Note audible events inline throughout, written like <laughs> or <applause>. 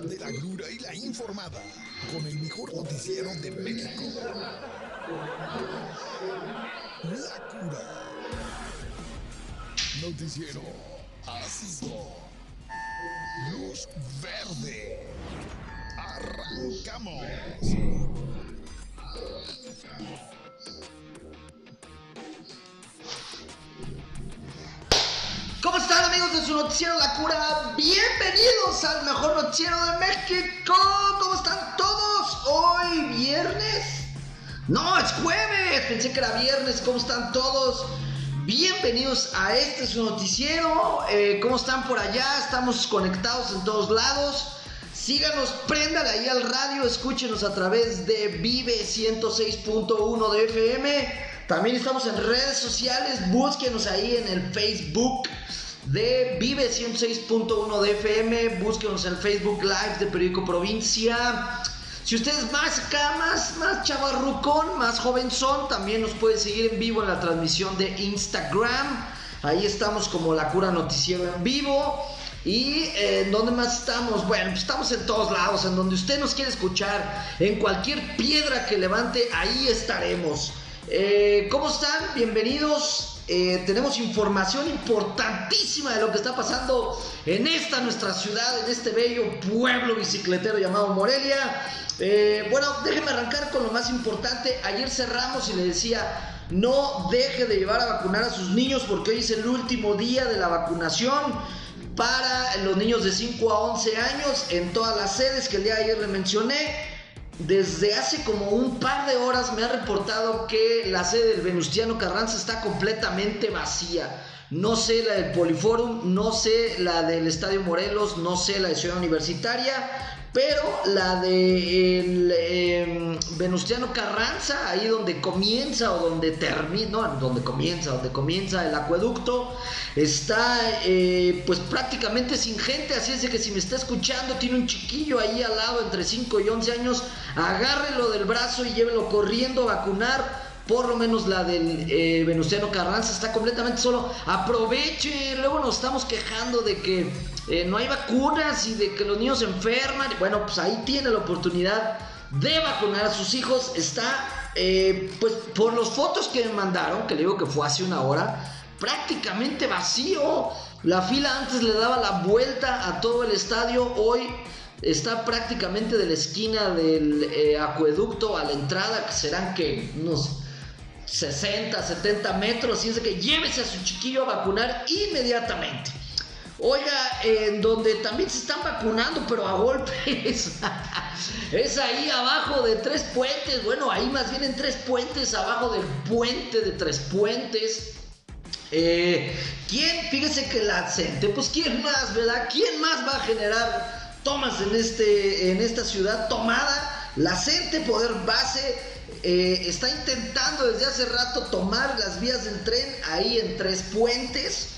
de la cura y la informada con el mejor noticiero de México. La cura. Noticiero ácido. Luz verde. Arrancamos. Están amigos de su noticiero La Cura? Bienvenidos al mejor noticiero de México. ¿Cómo están todos? Hoy viernes. No, es jueves. Pensé que era viernes. ¿Cómo están todos? Bienvenidos a este su noticiero. Eh, ¿Cómo están por allá? Estamos conectados en todos lados. Síganos, préndale ahí al radio, escúchenos a través de Vive 106.1 de FM. También estamos en redes sociales, búsquenos ahí en el Facebook de Vive 106.1 de FM, búsquenos en Facebook Live de Periódico Provincia. Si usted es más acá, más, más chavarrucón, más jovenzón, también nos puede seguir en vivo en la transmisión de Instagram. Ahí estamos como La Cura Noticiero en vivo. ¿Y eh, en dónde más estamos? Bueno, pues estamos en todos lados, en donde usted nos quiere escuchar, en cualquier piedra que levante, ahí estaremos. Eh, ¿Cómo están? Bienvenidos. Eh, tenemos información importantísima de lo que está pasando en esta nuestra ciudad, en este bello pueblo bicicletero llamado Morelia. Eh, bueno, déjenme arrancar con lo más importante. Ayer cerramos y le decía, no deje de llevar a vacunar a sus niños porque hoy es el último día de la vacunación para los niños de 5 a 11 años en todas las sedes que el día de ayer le mencioné. Desde hace como un par de horas me ha reportado que la sede del Venustiano Carranza está completamente vacía. No sé la del Poliforum, no sé la del Estadio Morelos, no sé la de Ciudad Universitaria, pero la de em, Venustiano Carranza, ahí donde comienza o donde termina, no, donde comienza, donde comienza el acueducto, está eh, pues prácticamente sin gente, así es de que si me está escuchando, tiene un chiquillo ahí al lado entre 5 y 11 años, agárrelo del brazo y llévelo corriendo a vacunar por lo menos la del eh, Venustiano Carranza está completamente solo. Aproveche, luego nos estamos quejando de que eh, no hay vacunas y de que los niños se enferman. Bueno, pues ahí tiene la oportunidad de vacunar a sus hijos. Está, eh, pues por las fotos que me mandaron, que le digo que fue hace una hora, prácticamente vacío. La fila antes le daba la vuelta a todo el estadio. Hoy está prácticamente de la esquina del acueducto a la entrada, que serán que unos 60, 70 metros, y es de que llévese a su chiquillo a vacunar inmediatamente. Oiga, en donde también se están vacunando, pero a golpes. <laughs> es ahí abajo de Tres Puentes. Bueno, ahí más bien en Tres Puentes, abajo del puente de Tres Puentes. Eh, ¿Quién? Fíjese que la gente, pues ¿quién más, verdad? ¿Quién más va a generar tomas en, este, en esta ciudad tomada? La gente, poder base eh, está intentando desde hace rato tomar las vías del tren ahí en Tres Puentes.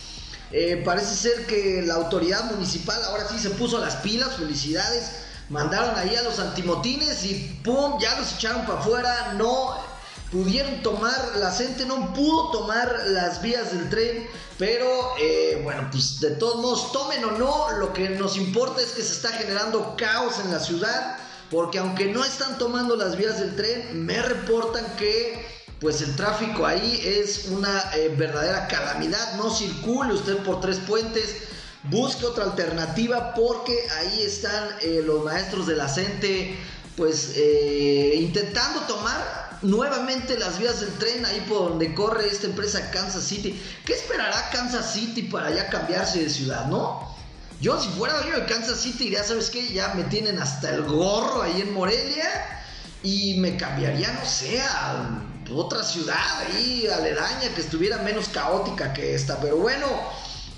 Eh, parece ser que la autoridad municipal ahora sí se puso las pilas, felicidades. Mandaron ahí a los antimotines y ¡pum! Ya los echaron para afuera. No pudieron tomar, la gente no pudo tomar las vías del tren. Pero eh, bueno, pues de todos modos, tomen o no, lo que nos importa es que se está generando caos en la ciudad porque aunque no están tomando las vías del tren, me reportan que pues el tráfico ahí es una eh, verdadera calamidad. No circule usted por tres puentes, busque otra alternativa porque ahí están eh, los maestros de la CENTE pues eh, intentando tomar nuevamente las vías del tren ahí por donde corre esta empresa Kansas City. ¿Qué esperará Kansas City para ya cambiarse de ciudad, no? Yo, si fuera dueño de Kansas City, ya sabes que ya me tienen hasta el gorro ahí en Morelia y me cambiaría, no sé, a otra ciudad ahí aledaña que estuviera menos caótica que esta. Pero bueno,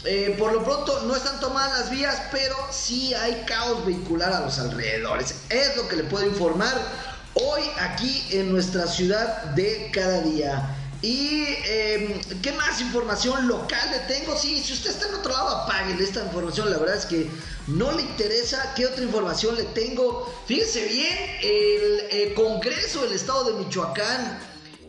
eh, por lo pronto no están tomadas las vías, pero sí hay caos vehicular a los alrededores. Es lo que le puedo informar hoy aquí en nuestra ciudad de cada día. ¿Y em, qué más información local le tengo? Sí, si usted está en otro lado, apáguele esta información. La verdad es que no le interesa. ¿Qué otra información le tengo? Fíjense bien, el, Congreso del Estado de Michoacán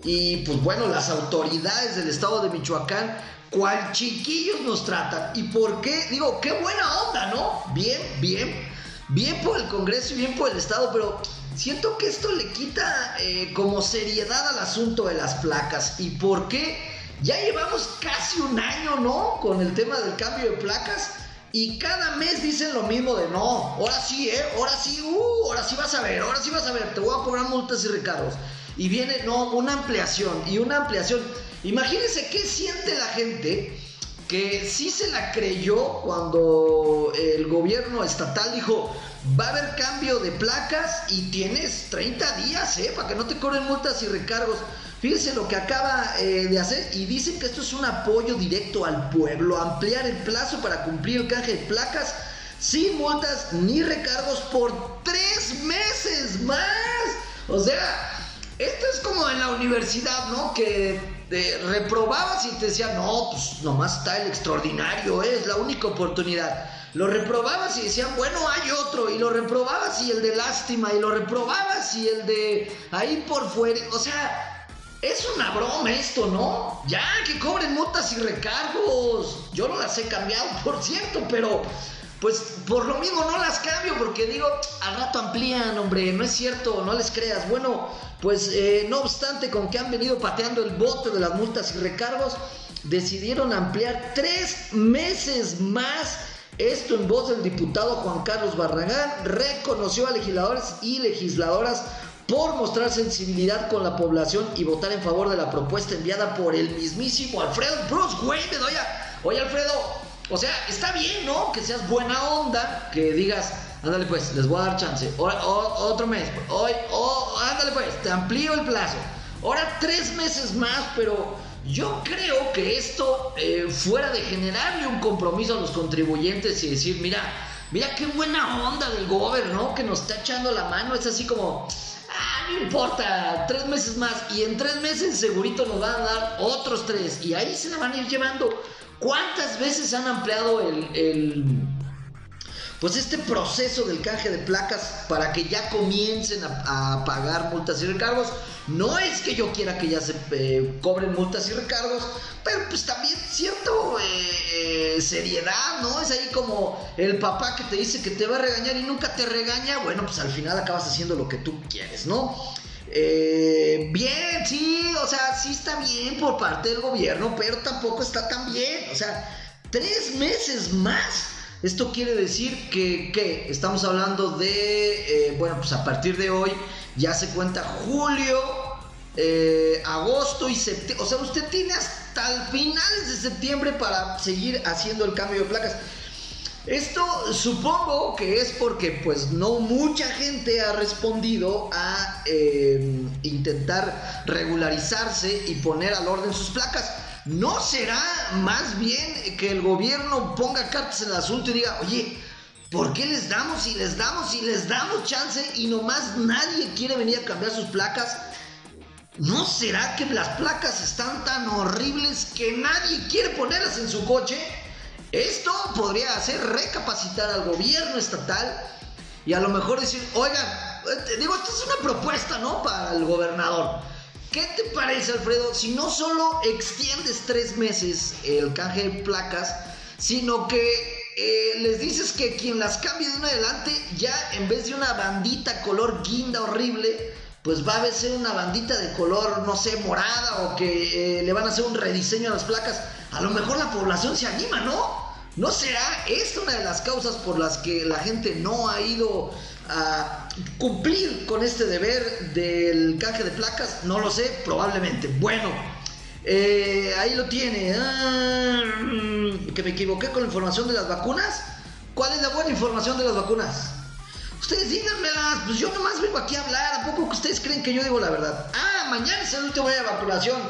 y pues bueno, las autoridades del Estado de Michoacán, cual chiquillos nos tratan. ¿Y por qué? Digo, qué buena onda, ¿no? Bien, bien. bien por el Congreso y bien por el Estado, pero siento que esto le quita eh, como seriedad al asunto de las placas. ¿Y por qué? Ya llevamos casi un año, ¿no? Con el tema del cambio de placas. Y cada mes dicen lo mismo de no, ahora sí, ¿eh? Ahora sí, uh, ahora sí vas a ver, ahora sí vas a ver, te voy a cobrar multas y recargos. Y viene, no, una ampliación y una ampliación. Imagínense qué siente la gente que sí se la creyó cuando el gobierno estatal dijo, va a haber cambio de placas y tienes 30 días, ¿eh? Para que no te cobren multas y recargos. Fíjense lo que acaba eh, de hacer y dicen que esto es un apoyo directo al pueblo, ampliar el plazo para cumplir el canje de placas sin multas ni recargos por tres meses más. O sea, esto es como en la universidad, ¿no? Que reprobabas y te decían, no, pues nomás está el extraordinario, ¿eh? es la única oportunidad. Lo reprobabas y decían, bueno, hay otro. Y lo reprobabas y el de lástima. Y lo reprobabas y el de ahí por fuera. O sea, es una broma esto, ¿no? Ya, que cobren multas y recargos. Yo no las he cambiado, por cierto, pero pues por lo mismo no las cambio porque digo, al rato amplían, hombre, no es cierto, no les creas. Bueno, pues eh, no obstante, con que han venido pateando el bote de las multas y recargos, decidieron ampliar tres meses más. Esto en voz del diputado Juan Carlos Barragán reconoció a legisladores y legisladoras por mostrar sensibilidad con la población y votar en favor de la propuesta enviada por el mismísimo Alfredo Bruce Wayne. Oye, oye Alfredo, o sea, está bien, ¿no? Que seas buena onda, que digas, ándale pues, les voy a dar chance. otro mes, hoy, oh, ándale pues, te amplío el plazo. Ahora tres meses más, pero yo creo que esto, eh, fuera de generarle un compromiso a los contribuyentes y decir, mira, mira qué buena onda del gobierno, Que nos está echando la mano, es así como Ah, no importa, tres meses más. Y en tres meses segurito nos van a dar otros tres. Y ahí se la van a ir llevando. ¿Cuántas veces han ampliado el, pues este proceso del canje de placas para que ya comiencen a, pagar multas y recargos. No es que yo quiera que ya se eh, cobren multas y recargos, pero pues también cierto eh, eh, seriedad, ¿no? Es ahí como el papá que te dice que te va a regañar y nunca te regaña, bueno, pues al final acabas haciendo lo que tú quieres, ¿no? Eh, bien, sí, o sea, sí está bien por parte del gobierno, pero tampoco está tan bien, o sea, tres meses más. Esto quiere decir que, que estamos hablando de, bueno, pues a partir de hoy ya se cuenta julio, agosto y septiembre, o sea, usted tiene hasta finales de septiembre para seguir haciendo el cambio de placas. Esto supongo que es porque pues no mucha gente ha respondido a eh, intentar regularizarse y poner al orden sus placas. ¿No será más bien que el gobierno ponga cartas en el asunto y diga, oye, ¿por qué les damos y les damos y les damos chance y nomás nadie quiere venir a cambiar sus placas? ¿No será que las placas están tan horribles que nadie quiere ponerlas en su coche? Esto podría hacer recapacitar al gobierno estatal y a lo mejor decir, oigan, eh, digo, esto es una propuesta, ¿no? Para el gobernador. ¿Qué te parece, Alfredo? Si no solo extiendes tres meses el canje de placas, sino que eh, les dices que quien las cambie de un adelante, ya en vez de una bandita color guinda horrible, pues va a ser una bandita de color, no sé, morada o que eh, le van a hacer un rediseño a las placas, a lo mejor la población se anima, ¿no? ¿No será esta una de las causas por las que la gente no ha ido a cumplir con este deber del canje de placas? No lo sé, probablemente. Bueno, eh, ahí lo tiene. Ah, que me equivoqué con la información de las vacunas. ¿Cuál es la buena información de las vacunas? Ustedes díganmelas, pues yo nomás vengo aquí a hablar. ¿A poco que ustedes creen que yo digo la verdad? Ah, mañana es el último día de vacunación.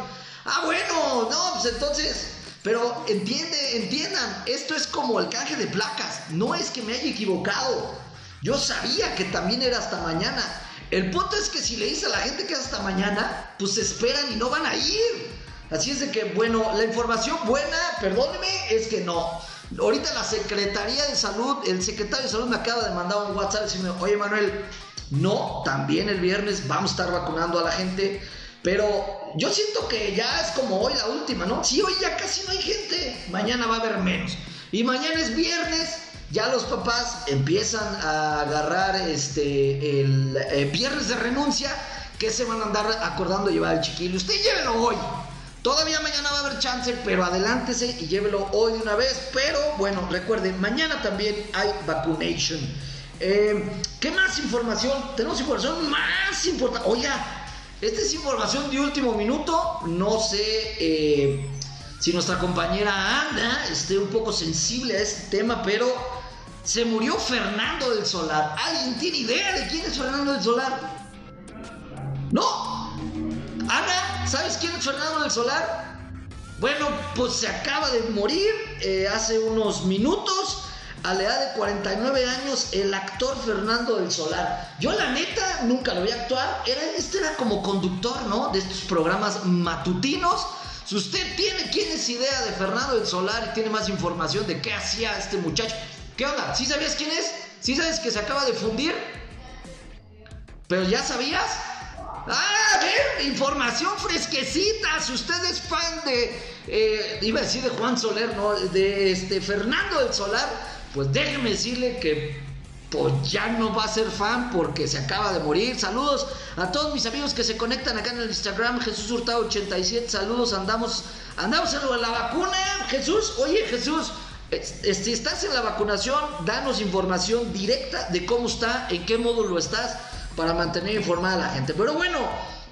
Ah, bueno, no, pues entonces. Pero entiende, entiendan, esto es como el canje de placas. No es que me haya equivocado. Yo sabía que también era hasta mañana. El punto es que si le dice a la gente que es hasta mañana, pues esperan y no van a ir. Así es de que, bueno, la información buena, perdóneme, es que no. Ahorita la Secretaría de Salud, el secretario de Salud me acaba de mandar un WhatsApp diciendo, oye Manuel, no, también el viernes vamos a estar vacunando a la gente, pero yo siento que ya es como hoy la última, ¿no? Si hoy ya casi no hay gente, mañana va a haber menos. Y mañana es viernes, ya los papás empiezan a agarrar este el eh, viernes de renuncia que se van a andar acordando llevar al chiquillo. Usted llévelo hoy. Todavía mañana va a haber chance, pero adelántese y llévelo hoy de una vez. Pero bueno, recuerden, mañana también hay vacunation. Eh, ¿Qué más información? Tenemos información más importante. Oiga, esta es información de último minuto. No sé eh, si nuestra compañera Ana esté un poco sensible a este tema, pero se murió Fernando del Solar. ¿Alguien tiene idea de quién es Fernando del Solar? ¿No? Ana, ¿sabes quién es Fernando del Solar? Bueno, pues se acaba de morir eh, hace unos minutos a la edad de 49 años, el actor Fernando del Solar. Yo la neta nunca lo vi actuar, era, este era como conductor, ¿no? De estos programas matutinos. Si usted tiene, quién idea de Fernando del Solar y tiene más información de qué hacía este muchacho, ¿qué onda? ¿Sí sabías quién es? ¿Sí sabes que se acaba de fundir? ¿Pero ya sabías? Ah, a ver, información fresquecita. Si usted es fan de, eh, iba a decir de Juan Soler, ¿no? De este Fernando del Solar, pues déjeme decirle que pues ya no va a ser fan porque se acaba de morir. Saludos a todos mis amigos que se conectan acá en el Instagram, Jesús Hurtado 87. Saludos, andamos, andamos en la vacuna. Jesús, oye Jesús, si estás en la vacunación, danos información directa de cómo está, en qué modo lo estás, para mantener informada a la gente. Pero bueno,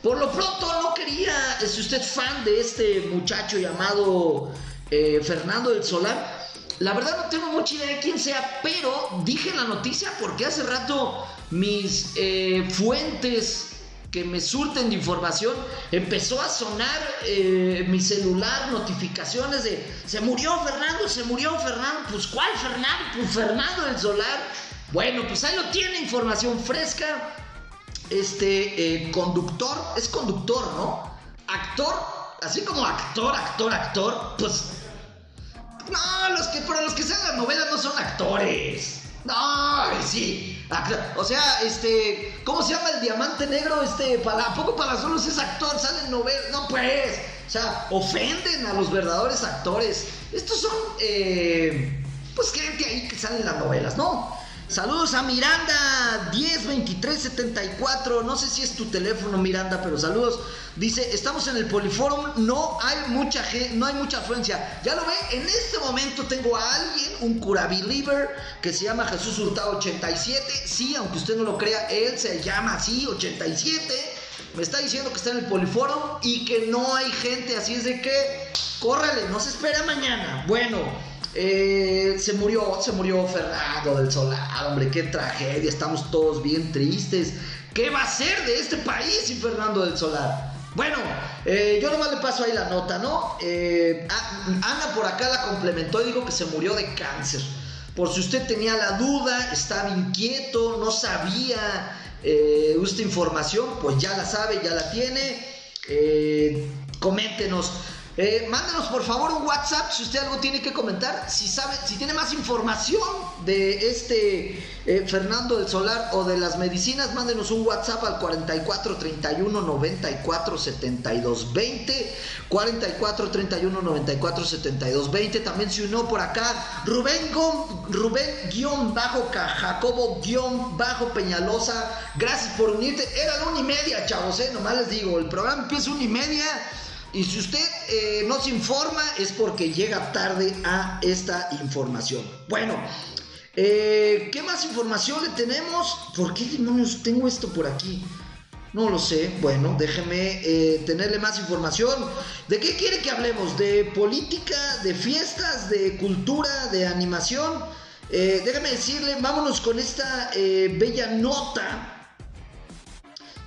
por lo pronto no quería, si usted es fan de este muchacho llamado eh, Fernando del Solar, la verdad no tengo mucha idea de quién sea, pero dije la noticia porque hace rato mis eh, fuentes que me surten de información empezó a sonar eh, mi celular notificaciones de se murió Fernando, se murió Fernando, pues ¿cuál Fernando? Pues Fernando del Solar. Bueno, pues ahí lo tiene, información fresca. Este eh, conductor, es conductor, ¿no? Actor, así como actor, actor, actor, pues no, los que, para los que sean las novelas no son actores. No, sí. O sea, este, ¿cómo se llama el diamante negro? Este, para, ¿a poco Palazuelos es actor? Salen novelas. No, pues. O sea, ofenden a los verdaderos actores. Estos son, eh, pues, gente ahí que salen las novelas, ¿no? Saludos a Miranda 102374. No sé si es tu teléfono, Miranda, pero saludos. Dice, estamos en el Poliforum, no hay mucha gente, no hay mucha afluencia. Ya lo ve, en este momento tengo a alguien, un cura believer, que se llama Jesús Hurtado 87. Sí, aunque usted no lo crea, él se llama así, 87. Me está diciendo que está en el Poliforum y que no hay gente, así es de que, córrele, no se espera mañana. Bueno. Eh, se murió, se murió Fernando del Solar, hombre, qué tragedia, estamos todos bien tristes. ¿Qué va a ser de este país sin Fernando del Solar? Bueno, eh, yo nomás le paso ahí la nota, ¿no? Eh, Ana por acá la complementó y dijo que se murió de cáncer. Por si usted tenía la duda, estaba inquieto, no sabía esta información, pues ya la sabe, ya la tiene. coméntenos. Eh, mándenos por favor un WhatsApp si usted algo tiene que comentar, si sabe, si tiene más información de este eh, Fernando del Solar o de las medicinas, mándenos un WhatsApp al 44 31 94 72 20, 44 31 94 72 20. También se unió por acá Rubén Rubén guion bajo Jacobo guion bajo Peñalosa. Gracias por unirte. Era la una y media, chavos, eh, nomás les digo, el programa empieza una y media. Y si usted eh, no se informa es porque llega tarde a esta información. Bueno, eh, ¿qué más información le tenemos? ¿Por qué demonios tengo esto por aquí? No lo sé. Bueno, déjeme eh, tenerle más información. ¿De qué quiere que hablemos? ¿De política? ¿De fiestas? ¿De cultura? ¿De animación? déjeme decirle, vámonos con esta bella nota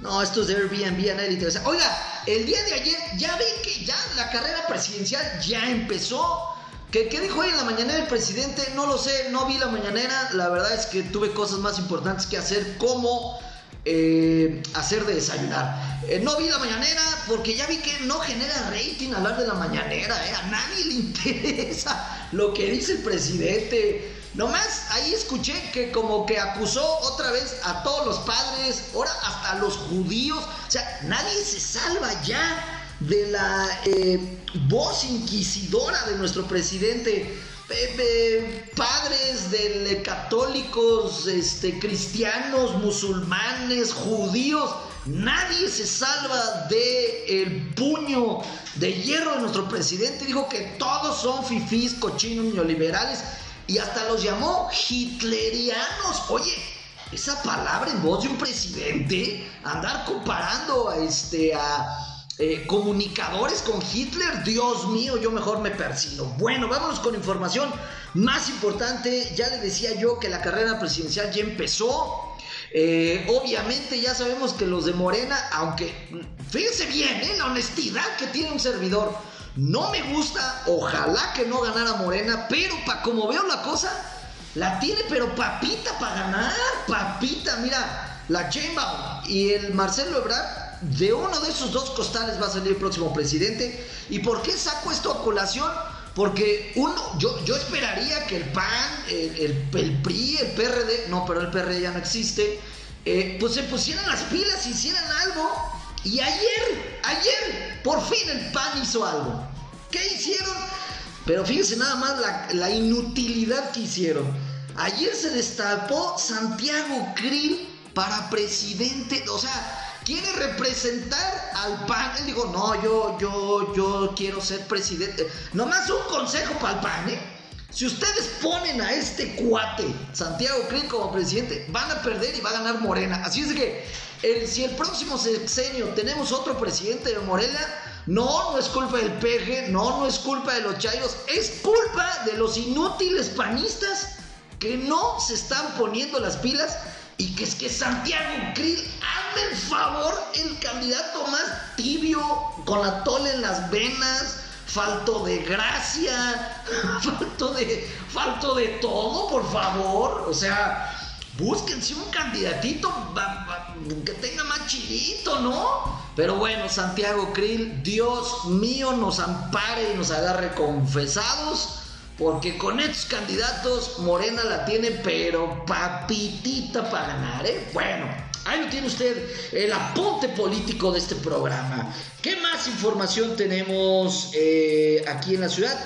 no, esto es de Airbnb, a nadie le interesa. Oiga, el día de ayer ya vi que ya la carrera presidencial ya empezó. ¿Qué, ¿Qué, dijo hoy en la mañanera el presidente? No lo sé, no vi la mañanera. La verdad es que tuve cosas más importantes que hacer, como eh, hacer de desayunar. Eh, no vi la mañanera porque ya vi que no genera rating hablar de la mañanera. Eh. A nadie le <laughs> interesa lo que dice el presidente. Nomás ahí escuché que como que acusó otra vez a todos los padres, ahora hasta a los judíos. O sea, nadie se salva ya de la eh, voz inquisidora de nuestro presidente. eh, padres de católicos, este, cristianos, musulmanes, judíos, nadie se salva de el puño de hierro de nuestro presidente. Dijo que todos son fifís, cochinos, neoliberales y hasta los llamó hitlerianos. Oye, esa palabra en voz de un presidente, andar comparando a este a eh, comunicadores con Hitler, Dios mío, yo mejor me persino. Bueno, vámonos con información más importante. Ya le decía yo que la carrera presidencial ya empezó. Eh, obviamente ya sabemos que los de Morena, aunque fíjense bien, ¿eh? la honestidad que tiene un servidor, no me gusta, ojalá que no ganara Morena, pero para como veo la cosa, la tiene, pero papita para ganar, papita, mira, la Chainbaum y el Marcelo Ebrard de uno de esos dos costales va a salir el próximo presidente. ¿Y por qué saco esto a colación? Porque uno, yo, yo esperaría que el PAN, el, el, PRI, el PRD, no, pero el PRD ya no existe, eh, pues se pusieran las pilas, hicieran algo. Y ayer, ayer, por fin el PAN hizo algo. ¿Qué hicieron? Pero fíjense nada más la, la inutilidad que hicieron. Ayer se destapó Santiago Krill para presidente. O sea, quiere representar al PAN. Él dijo, no, yo, yo, yo quiero ser presidente. Nomás un consejo para el PAN, ¿eh? Si ustedes ponen a este cuate, Santiago Krill, como presidente, van a perder y va a ganar Morena. Así es que, si el próximo sexenio tenemos otro presidente de Morena, no, no es culpa del peje, no, no es culpa de los chayos, es culpa de los inútiles panistas que no se están poniendo las pilas y que es que Santiago Krill, hazme el favor, el candidato más tibio, con la tole en las venas, falto de gracia, <laughs> falto de, falto de todo, por favor. O sea, búsquense un candidatito que tenga más chilito, ¿no? Pero bueno, Santiago Krill, Dios mío, nos ampare y nos agarre confesados porque con estos candidatos Morena la tiene, pero papitita para ganar, ¿eh? Bueno, ahí lo tiene usted, el apunte político de este programa. ¿Qué más información tenemos eh, aquí en la ciudad?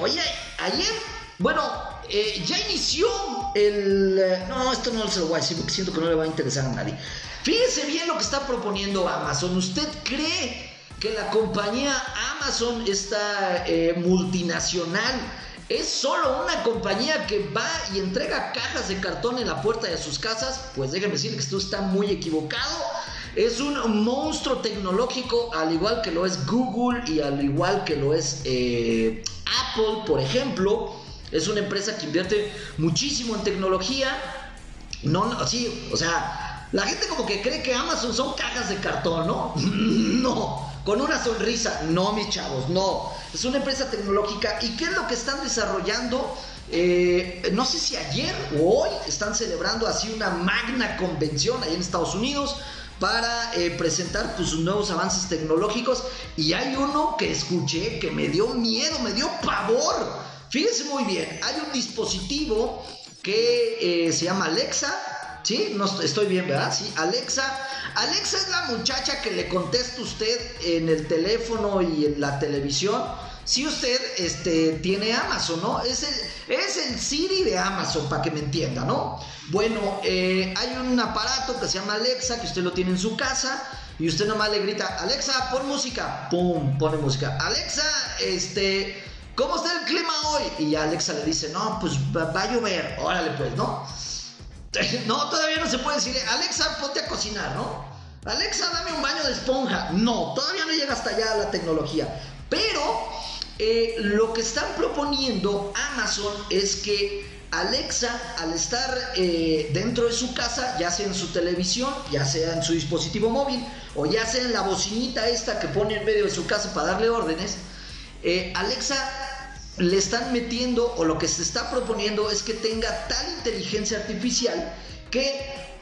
Oye, ayer, bueno, eh, ya inició el... Eh, no, esto no se lo voy a decir porque siento que no le va a interesar a nadie. Fíjese bien lo que está proponiendo Amazon. ¿Usted cree que la compañía Amazon, esta eh, multinacional, es solo una compañía que va y entrega cajas de cartón en la puerta de sus casas, pues déjeme decirle que esto está muy equivocado. Es un monstruo tecnológico, al igual que lo es Google y al igual que lo es Apple, por ejemplo. Es una empresa que invierte muchísimo en tecnología. No, no, sí, o sea, la gente como que cree que Amazon son cajas de cartón, ¿no? <laughs> no con una sonrisa. No, mis chavos, no. Es una empresa tecnológica. ¿Y qué es lo que están desarrollando? Eh, no sé si ayer o hoy están celebrando así una magna convención ahí en Estados Unidos para eh, presentar pues, sus nuevos avances tecnológicos. Y hay uno que escuché que me dio miedo, me dio pavor. Fíjense muy bien, hay un dispositivo que eh, se llama Alexa. ¿Sí? No estoy bien, ¿verdad? Sí, Alexa Alexa es la muchacha que le contesta usted en el teléfono y en la televisión. Si usted este, tiene Amazon, ¿no? Es el, es el Siri de Amazon, para que me entienda, ¿no? Bueno, eh, hay un aparato que se llama Alexa, que usted lo tiene en su casa, y usted nomás le grita, Alexa, pon música, ¡pum! Pone música. Alexa, este, ¿cómo está el clima hoy? Y Alexa le dice, no, pues va, a llover, órale pues, ¿no? <laughs> No, todavía no se puede decir, Alexa, ponte a cocinar, ¿no? Alexa, dame un baño de esponja. No, todavía no llega hasta allá la tecnología. Pero eh, lo que están proponiendo Amazon es que Alexa, al estar eh, dentro de su casa, ya sea en su televisión, ya sea en su dispositivo móvil, o ya sea en la bocinita esta que pone en medio de su casa para darle órdenes, eh, Alexa le están metiendo o lo que se está proponiendo es que tenga tal inteligencia artificial que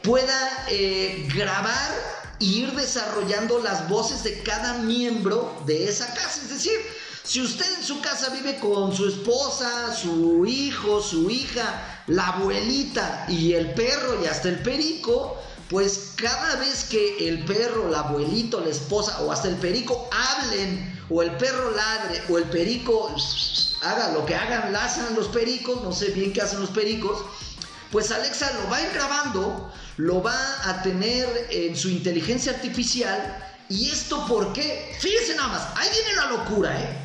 pueda eh, grabar e ir desarrollando las voces de cada miembro de esa casa. Es decir, si usted en su casa vive con su esposa, su hijo, su hija, la abuelita y el perro y hasta el perico, pues cada vez que el perro, la abuelito, la esposa o hasta el perico hablen o el perro ladre, o el perico haga lo que hagan, lazan los pericos, no sé bien qué hacen los pericos, pues Alexa lo va a ir grabando, lo va a tener en su inteligencia artificial. ¿Y esto por qué? Fíjense nada más, ahí viene la locura, ¿eh?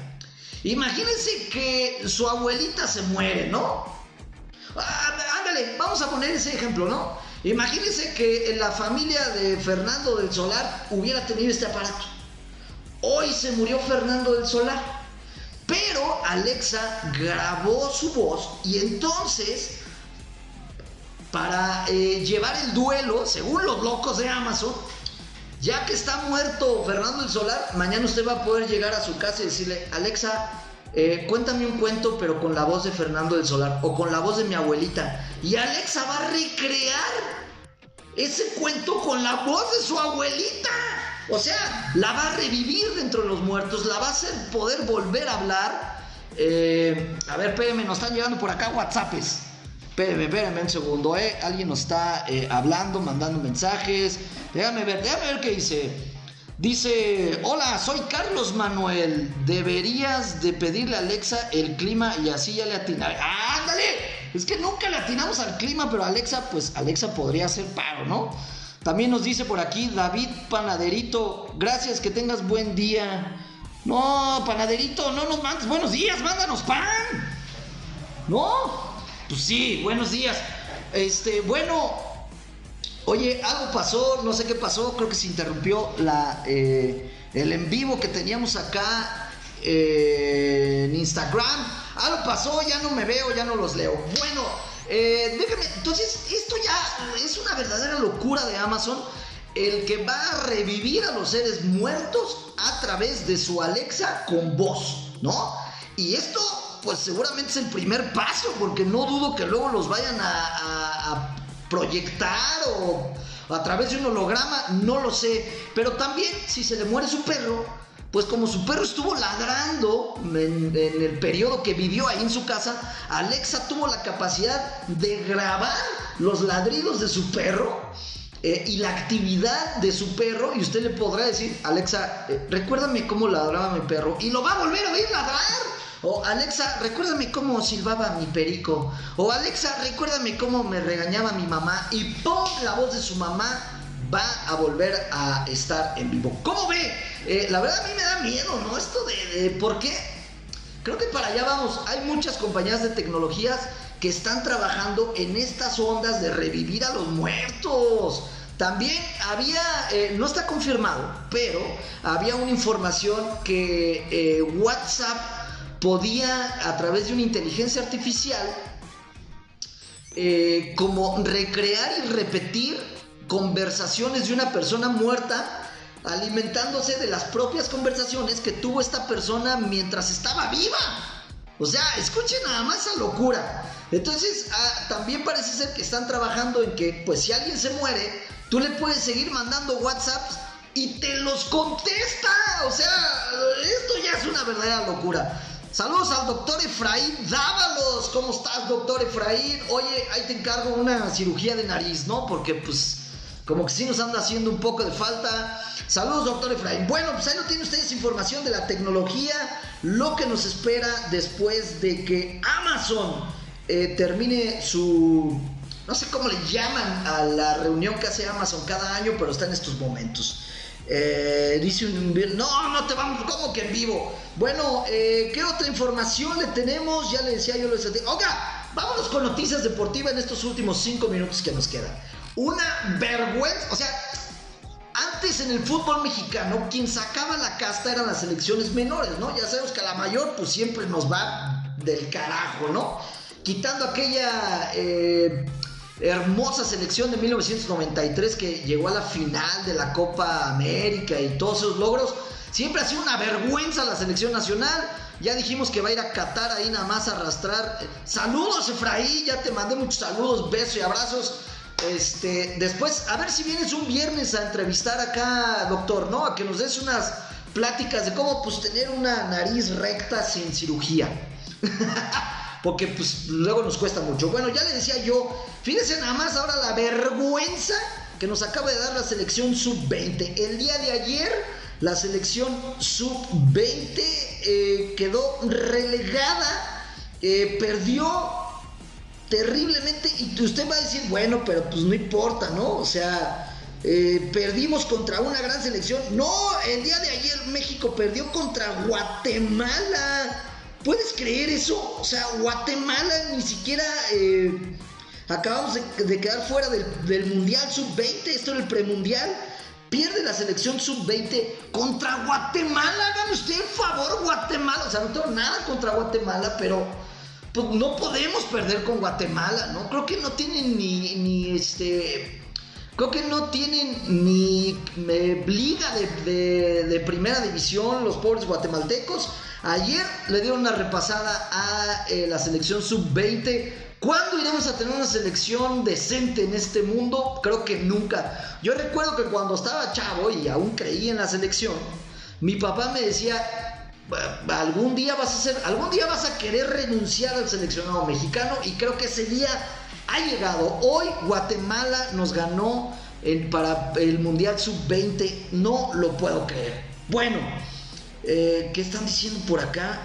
Imagínense que su abuelita se muere, ¿no? Ah, ándale, vamos a poner ese ejemplo, ¿no? Imagínense que en la familia de Fernando del Solar hubiera tenido este aparato. Hoy se murió Fernando del Solar. Pero Alexa grabó su voz y entonces, para eh, llevar el duelo, según los locos de Amazon, ya que está muerto Fernando del Solar, mañana usted va a poder llegar a su casa y decirle, Alexa, eh, cuéntame un cuento, pero con la voz de Fernando del Solar o con la voz de mi abuelita. Y Alexa va a recrear ese cuento con la voz de su abuelita. O sea, la va a revivir dentro de los muertos, la va a hacer poder volver a hablar. Eh, a ver, espérenme, nos están llegando por acá WhatsApps. Espérenme, espérenme un segundo, ¿eh? Alguien nos está eh, hablando, mandando mensajes. Déjame ver, déjame ver qué dice. Dice, hola, soy Carlos Manuel. Deberías de pedirle a Alexa el clima y así ya le atinaré. ¡Ándale! Es que nunca le atinamos al clima, pero Alexa, pues Alexa podría hacer paro, ¿no? También nos dice por aquí David Panaderito, gracias, que tengas buen día. No, Panaderito, no nos mandes buenos días, mándanos pan. ¿No? Pues sí, buenos días. Este, bueno, oye, algo pasó, no sé qué pasó, creo que se interrumpió la, eh, el en vivo que teníamos acá eh, en Instagram. Algo pasó, ya no me veo, ya no los leo. Bueno, eh, déjame, entonces esto ya es una verdadera locura de Amazon, el que va a revivir a los seres muertos a través de su Alexa con voz, ¿no? Y esto, pues seguramente es el primer paso, porque no dudo que luego los vayan a, proyectar o a través de un holograma, no lo sé. Pero también, si se le muere su perro, pues como su perro estuvo ladrando en, el periodo que vivió ahí en su casa, Alexa tuvo la capacidad de grabar los ladridos de su perro eh, y la actividad de su perro y usted le podrá decir, Alexa, eh, recuérdame cómo ladraba mi perro y lo va a volver a oír ladrar. O Alexa, recuérdame cómo silbaba mi perico. O Alexa, recuérdame cómo me regañaba mi mamá. Y ¡pum! La voz de su mamá va a volver a estar en vivo. ¿Cómo ve? Eh, la verdad a mí me da miedo, ¿no? Esto de, ¿Por qué? Creo que para allá vamos. Hay muchas compañías de tecnologías que están trabajando en estas ondas de revivir a los muertos. También había, eh, no está confirmado, pero había una información que eh, WhatsApp podía, a través de una inteligencia artificial, como recrear y repetir conversaciones de una persona muerta alimentándose de las propias conversaciones que tuvo esta persona mientras estaba viva. O sea, escuchen nada más esa locura. Entonces, ah, también parece ser que están trabajando en que, pues si alguien se muere, tú le puedes seguir mandando WhatsApps y te los contesta. O sea, esto ya es una verdadera locura. Saludos al doctor Efraín Dávalos. ¿Cómo estás, doctor Efraín? Oye, ahí te encargo una cirugía de nariz, ¿no? Porque pues como que sí nos anda haciendo un poco de falta. Saludos, doctor Efraín. Bueno, pues ahí no tienen ustedes información de la tecnología, lo que nos espera después de que Amazon eh, termine su. No sé cómo le llaman a la reunión que hace Amazon cada año, pero está en estos momentos. Eh, dice un. No, no te vamos. ¿Cómo que en vivo? Bueno, eh, ¿qué otra información le tenemos? Ya le decía yo lo de. Oiga, vámonos con noticias deportivas en estos últimos cinco minutos que nos quedan. Una vergüenza. O sea, antes en el fútbol mexicano, quien sacaba la casta eran las selecciones menores, ¿no? Ya sabemos que a la mayor, pues siempre nos va del carajo, ¿no? Quitando aquella eh, hermosa selección de 1993 que llegó a la final de la Copa América y todos esos logros, siempre ha sido una vergüenza la selección nacional. Ya dijimos que va a ir a Qatar ahí nada más a arrastrar. Saludos, Efraín, ya te mandé muchos saludos, besos y abrazos. Este, después, a ver si vienes un viernes a entrevistar acá, doctor, ¿no? A que nos des unas pláticas de cómo pues tener una nariz recta sin cirugía. <laughs> Porque pues luego nos cuesta mucho. Bueno, ya le decía yo, fíjense nada más ahora la vergüenza que nos acaba de dar la selección sub-20. El día de ayer la selección sub-20 eh, quedó relegada, eh, perdió terriblemente y usted va a decir, bueno, pero pues no importa, ¿no? O sea, eh, perdimos contra una gran selección. No, el día de ayer México perdió contra Guatemala. ¿Puedes creer eso? O sea, Guatemala ni siquiera... acabamos de, quedar fuera del, del Mundial Sub-20, esto era el premundial. Pierde la selección sub-20 contra Guatemala. Hagan usted el favor, Guatemala. O sea, no tengo nada contra Guatemala, pero pues, no podemos perder con Guatemala, ¿no? Creo que no tienen ni, ni este. Creo que no tienen ni liga de, de, primera división los pobres guatemaltecos. Ayer le dieron una repasada a eh, la selección sub-20 ¿Cuándo iremos a tener una selección decente en este mundo? Creo que nunca. Yo recuerdo que cuando estaba chavo y aún creía en la selección, mi papá me decía, algún día vas a hacer, algún día vas a querer renunciar al seleccionado mexicano y creo que ese día ha llegado. Hoy Guatemala nos ganó para el Mundial Sub-20, no lo puedo creer. Bueno, eh, ¿qué están diciendo por acá?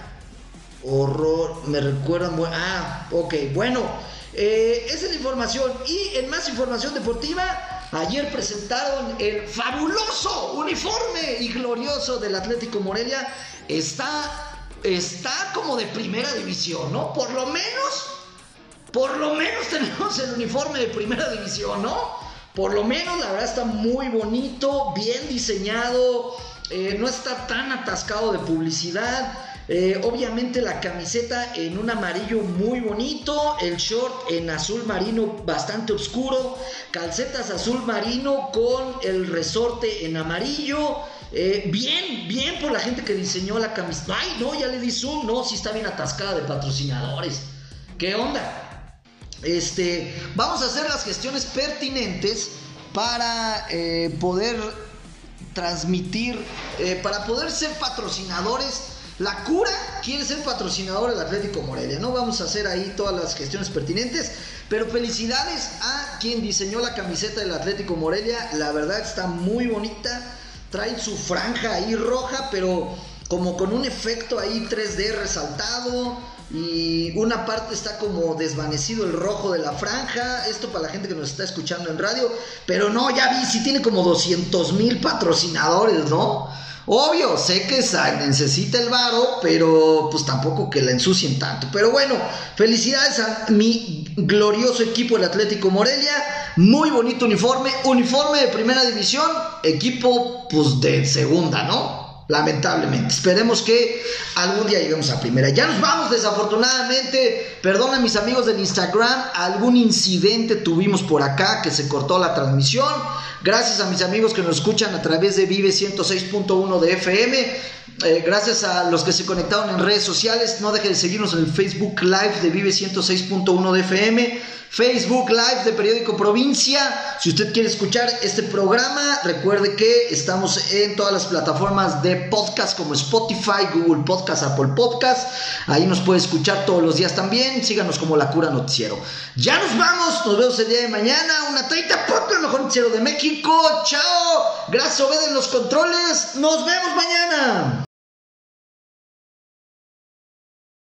Horror, me recuerdan. Ah, ok, bueno. Eh, esa es la información. Y en más información deportiva, ayer presentaron el fabuloso uniforme y glorioso del Atlético Morelia. Está, está como de primera división, ¿no? Por lo menos, por lo menos <laughs> tenemos el uniforme de primera división, ¿no? Por lo menos, la verdad está muy bonito, bien diseñado, eh, no está tan atascado de publicidad. Eh, obviamente la camiseta en un amarillo muy bonito, el short en azul marino bastante oscuro, calcetas azul marino con el resorte en amarillo. Eh, bien, bien por la gente que diseñó la camiseta. Ay, no, ya le di zoom, no, sí está bien atascada de patrocinadores. ¿Qué onda? Este, vamos a hacer las gestiones pertinentes para eh, poder transmitir, para poder ser patrocinadores la cura quiere ser patrocinador del Atlético Morelia. No vamos a hacer ahí todas las gestiones pertinentes. Pero felicidades a quien diseñó la camiseta del Atlético Morelia. La verdad está muy bonita. Trae su franja ahí roja, pero como con un efecto ahí 3D resaltado. Y una parte está como desvanecido el rojo de la franja. Esto para la gente que nos está escuchando en radio. Pero no, ya vi, sí tiene como 200 mil patrocinadores, ¿no? Obvio, sé que necesita el varo, pero pues tampoco que la ensucien tanto. Pero bueno, felicidades a mi glorioso equipo del Atlético Morelia. Muy bonito uniforme, uniforme de primera división, equipo pues de segunda, ¿no? Lamentablemente. Esperemos que algún día lleguemos a primera. Ya nos vamos, desafortunadamente. Perdona mis amigos del Instagram. Algún incidente tuvimos por acá que se cortó la transmisión. Gracias a mis amigos que nos escuchan a través de Vive 106.1 de FM. Eh, gracias a los que se conectaron en redes sociales. No deje de seguirnos en el Facebook Live de Vive 106.1 de FM. Facebook Live de Periódico Provincia. Si usted quiere escuchar este programa, recuerde que estamos en todas las plataformas de podcast como Spotify, Google Podcast, Apple Podcast. Ahí nos puede escuchar todos los días también. Síganos como La Cura Noticiero. Ya nos vamos. Nos vemos el día de mañana. Una 30 por el mejor noticiero de México. Chao. Gracias, obeden los controles. Nos vemos mañana.